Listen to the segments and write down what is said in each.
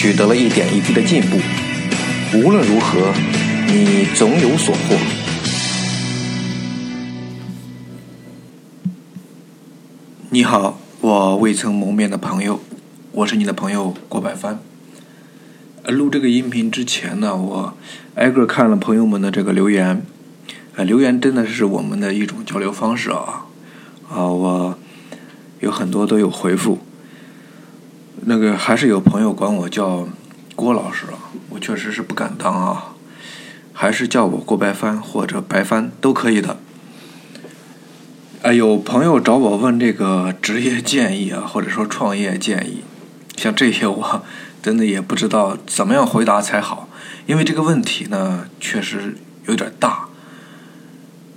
取得了一点一滴的进步，无论如何，你总有所获。你好，我未曾谋面的朋友，我是你的朋友郭百帆。录这个音频之前呢，我挨个看了朋友们的这个留言，啊，留言真的是我们的一种交流方式啊，啊，我有很多都有回复。那个还是有朋友管我叫郭老师啊，我确实是不敢当啊，还是叫我郭白帆或者白帆都可以的。啊，有朋友找我问这个职业建议啊，或者说创业建议，像这些我真的也不知道怎么样回答才好，因为这个问题呢确实有点大。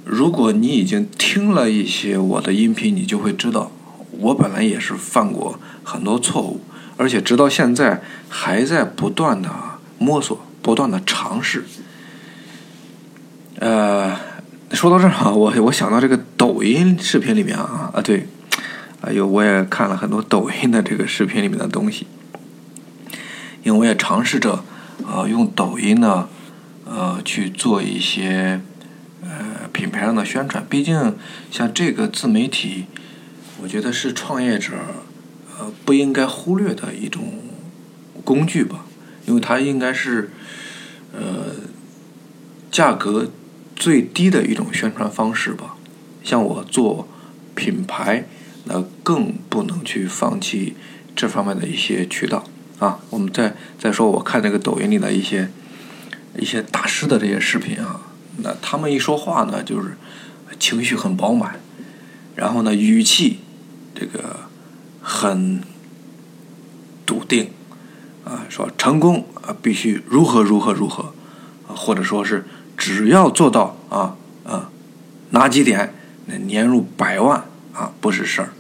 如果你已经听了一些我的音频，你就会知道，我本来也是犯过很多错误。而且直到现在还在不断的摸索，不断的尝试。呃，说到这儿啊，我 我想到这个抖音视频里面啊啊对，哎呦，我也看了很多抖音的这个视频里面的东西，因为我也尝试着呃用抖音呢呃去做一些呃品牌上的宣传。毕竟像这个自媒体，我觉得是创业者。呃，不应该忽略的一种工具吧，因为它应该是呃价格最低的一种宣传方式吧。像我做品牌，那更不能去放弃这方面的一些渠道啊。我们再再说，我看那个抖音里的一些一些大师的这些视频啊，那他们一说话呢，就是情绪很饱满，然后呢，语气这个。很笃定啊，说成功啊必须如何如何如何啊，或者说是只要做到啊啊哪几点，那年入百万啊不是事儿。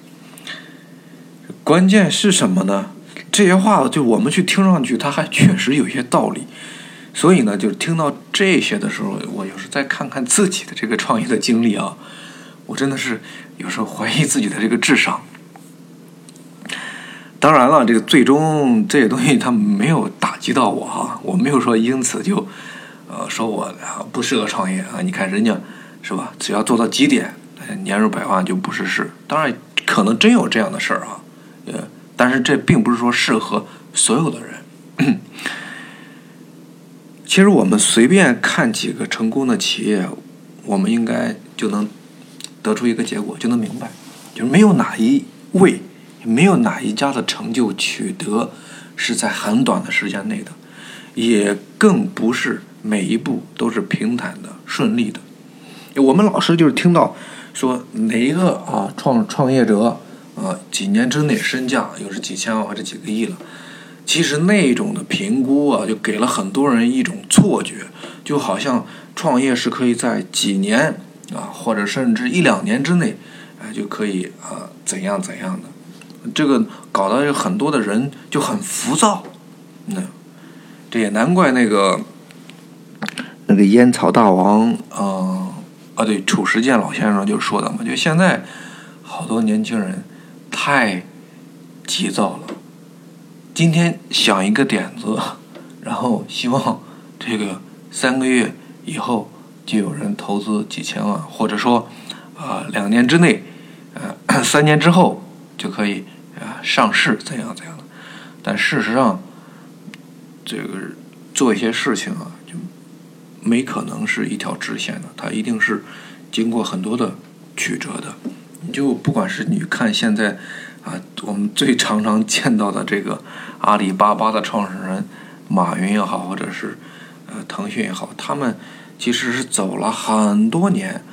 关键是什么呢？这些话就我们去听上去，它还确实有些道理。所以呢，就听到这些的时候，我有时再看看自己的这个创业的经历啊，我真的是有时候怀疑自己的这个智商。当然了，这个最终这些东西它没有打击到我哈，我没有说因此就，呃，说我不适合创业啊。你看人家是吧，只要做到几点，年入百万就不是事。当然，可能真有这样的事儿啊，呃，但是这并不是说适合所有的人。其实我们随便看几个成功的企业，我们应该就能得出一个结果，就能明白，就是没有哪一位。没有哪一家的成就取得是在很短的时间内的，也更不是每一步都是平坦的、顺利的。我们老师就是听到说哪一个啊创创业者啊几年之内身价又是几千万或者几个亿了，其实那种的评估啊，就给了很多人一种错觉，就好像创业是可以在几年啊或者甚至一两年之内，哎就可以啊怎样怎样的。这个搞得有很多的人就很浮躁，那这也难怪那个那个烟草大王啊啊对褚时健老先生就说的嘛，就现在好多年轻人太急躁了，今天想一个点子，然后希望这个三个月以后就有人投资几千万，或者说啊两年之内，呃 三年之后就可以。啊，上市怎样怎样的？但事实上，这个做一些事情啊，就没可能是一条直线的，它一定是经过很多的曲折的。你就不管是你看现在啊，我们最常常见到的这个阿里巴巴的创始人马云也好，或者是呃腾讯也好，他们其实是走了很多年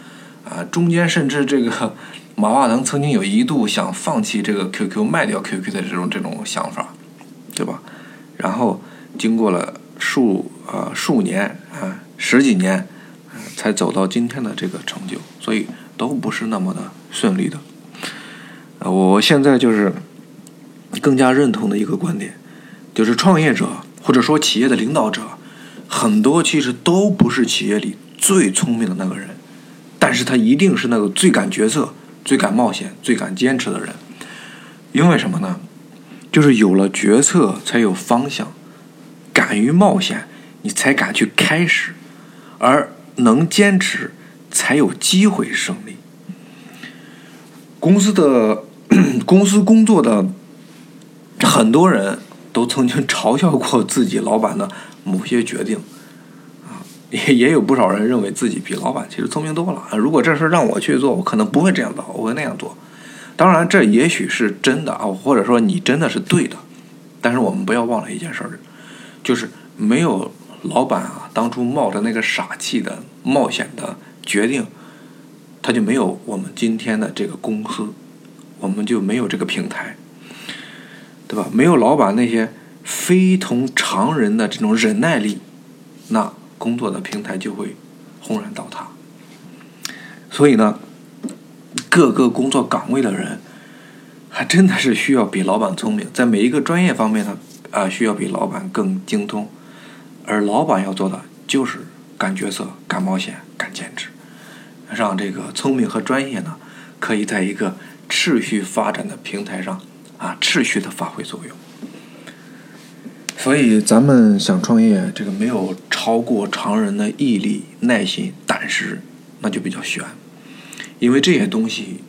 啊，中间甚至这个。马化腾曾经有一度想放弃这个 QQ 卖掉 QQ 的这种这种想法，对吧？然后经过了数啊数年啊十几年，才走到今天的这个成就，所以都不是那么的顺利的。啊，我现在就是更加认同的一个观点，就是创业者或者说企业的领导者，很多其实都不是企业里最聪明的那个人，但是他一定是那个最敢决策、最敢冒险、最敢坚持的人。因为什么呢？就是有了决策，才有方向。敢于冒险，你才敢去开始；而能坚持，才有机会胜利。公司的 公司工作的很多人都曾经嘲笑过自己老板的某些决定，啊，也也有不少人认为自己比老板其实聪明多了啊。如果这事让我去做，我可能不会这样做，我会那样做。当然，这也许是真的啊，或者说你真的是对的，但是我们不要忘了一件事儿，就是没有老板啊当初冒着那个傻气的冒险的决定，他就没有我们今天的这个公司，我们就没有这个平台，对吧？没有老板那些非同常人的这种忍耐力，那工作的平台就会轰然倒塌。所以呢？各个工作岗位的人，还真的是需要比老板聪明，在每一个专业方面呢，啊，需要比老板更精通。而老板要做的就是敢决策、敢冒险、敢坚持，让这个聪明和专业呢，可以在一个持续发展的平台上啊，持续的发挥作用。所以，咱们想创业，这个没有超过常人的毅力、耐心、胆识，那就比较悬。因为这些东西，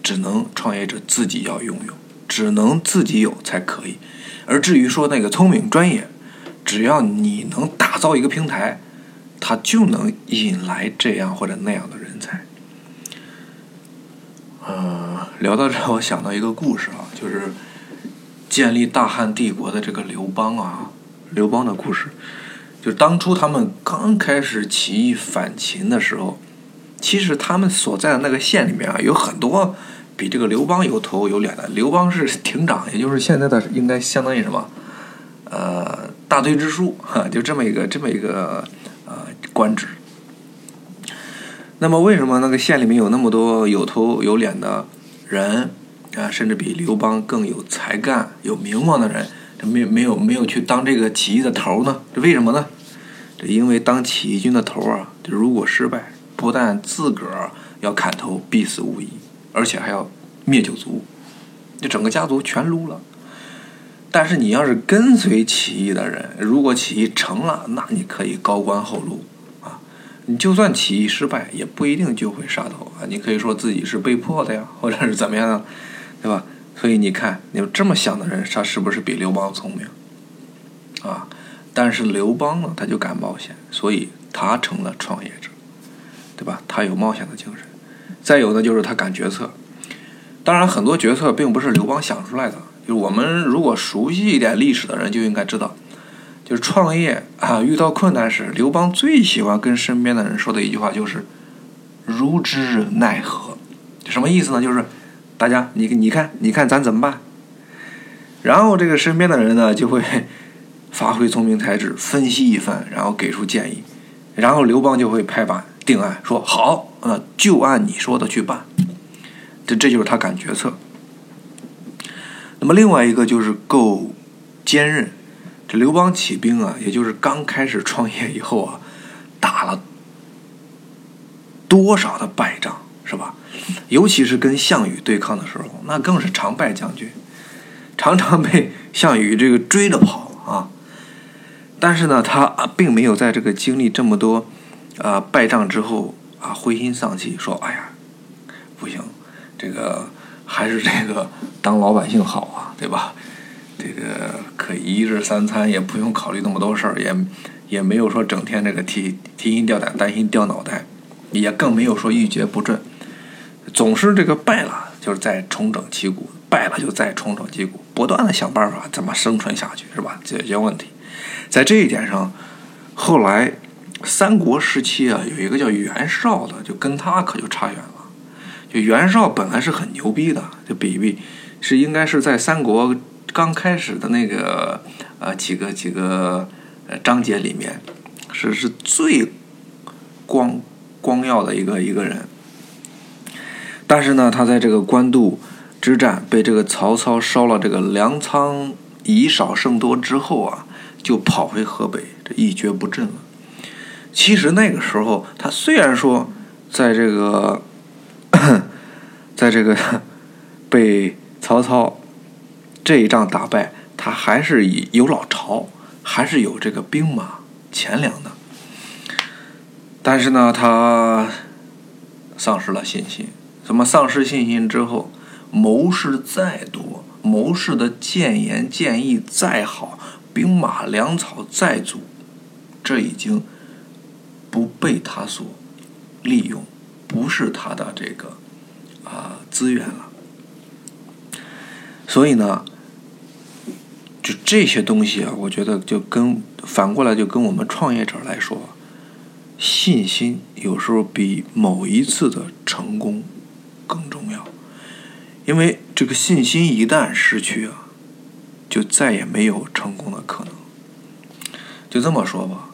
只能创业者自己要拥有，只能自己有才可以。而至于说那个聪明专业，只要你能打造一个平台，它就能引来这样或者那样的人才。聊到这，我想到一个故事啊，就是建立大汉帝国的这个刘邦啊，刘邦的故事，就当初他们刚开始起义反秦的时候。其实他们所在的那个县里面啊，有很多比这个刘邦有头有脸的。刘邦是亭长，也就是现在的应该相当于什么？呃，大队支书哈，就这么一个这么一个呃官职。那么为什么那个县里面有那么多有头有脸的人啊，甚至比刘邦更有才干、有名望的人，他没没有没有去当这个起义的头呢？这为什么呢？这因为当起义军的头啊，就如果失败。不但自个儿要砍头必死无疑，而且还要灭九族，就整个家族全撸了。但是你要是跟随起义的人，如果起义成了，那你可以高官厚禄。你就算起义失败，也不一定就会杀头啊。你可以说自己是被迫的呀，或者是怎么样的，对吧？所以你看，你这么想的人，他是不是比刘邦聪明啊？但是刘邦呢，他就敢冒险，所以他成了创业者。对吧？他有冒险的精神，再有呢，就是他敢决策。当然，很多决策并不是刘邦想出来的。就是我们如果熟悉一点历史的人，就应该知道，就创业啊，遇到困难时，刘邦最喜欢跟身边的人说的一句话就是“如之奈何”。什么意思呢？就是大家，你你看，你看咱怎么办？然后这个身边的人呢，就会发挥聪明才智，分析一番，然后给出建议，然后刘邦就会拍板。定案说好，呃，就按你说的去办。这这就是他敢决策。那么另外一个就是够坚韧。刘邦起兵啊，也就是刚开始创业以后啊，打了多少的败仗，是吧？尤其是跟项羽对抗的时候，那更是常败将军，常常被项羽这个追着跑啊。但是呢，他并没有在这个经历这么多。啊，败仗之后啊，灰心丧气，说：“哎呀，不行，这个还是这个当老百姓好啊，对吧？这个可以一日三餐，也不用考虑那么多事儿，也也没有说整天这个提提心吊胆、担心掉脑袋，也更没有说一蹶不振，总是这个败了就是再重整旗鼓，败了就再重整旗鼓，不断的想办法怎么生存下去，是吧？解决问题，在这一点上，后来。三国时期啊，有一个叫袁绍的，就跟他可就差远了。就袁绍本来是很牛逼的，就比比是应该是在三国刚开始的那个呃几个几个章节里面是是最光光耀的一个一个人。但是呢，他在这个官渡之战被这个曹操烧了这个粮仓以少胜多之后啊，就跑回河北，这一蹶不振了。其实那个时候，他虽然说在这个，在这个被曹操这一仗打败，他还是以有老巢，还是有这个兵马钱粮的。但是呢，他丧失了信心。怎么丧失信心之后，谋士再多，谋士的谏言建议再好，兵马粮草再足，这已经不被他所利用，不是他的这个啊资源了。所以呢，就这些东西啊，我觉得就跟反过来就跟我们创业者来说，信心有时候比某一次的成功。更重要，因为这个信心一旦失去啊，就再也没有成功的可能。就这么说吧，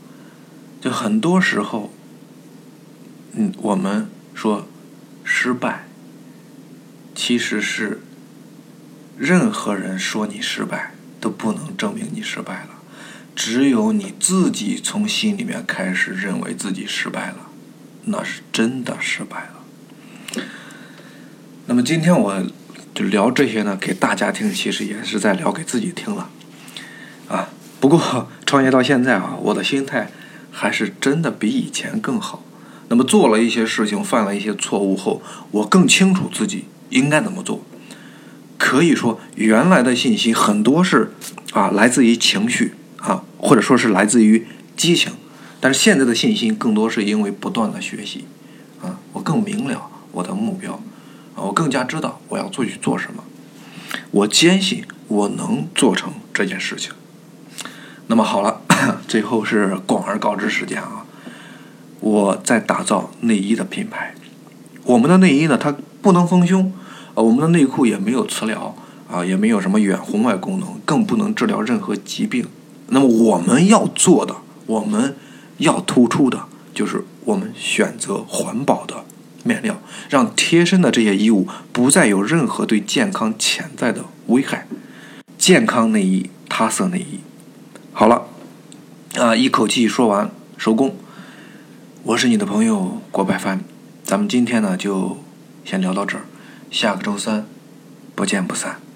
就很多时候，嗯，我们说失败，其实是任何人说你失败都不能证明你失败了，只有你自己从心里面开始认为自己失败了，那是真的失败了。那么今天我就聊这些呢，给大家听，其实也是在聊给自己听了，啊，不过创业到现在啊，我的心态还是真的比以前更好。那么做了一些事情，犯了一些错误后，我更清楚自己应该怎么做。可以说，原来的信息很多是啊，来自于情绪啊，或者说是来自于激情，但是现在的信心更多是因为不断的学习啊，我更明了我的目标。啊我更加知道我要做去做什么，我坚信我能做成这件事情。那么好了，最后是广而告之时间啊！我在打造内衣的品牌，我们的内衣呢，它不能丰胸，我们的内裤也没有磁疗啊，也没有什么远红外功能，更不能治疗任何疾病。那么我们要做的，我们要突出的，就是我们选择环保的。面料让贴身的这些衣物不再有任何对健康潜在的危害。健康内衣，他色内衣。好了，啊，一口气说完收工。我是你的朋友郭白帆，咱们今天呢就先聊到这儿，下个周三不见不散。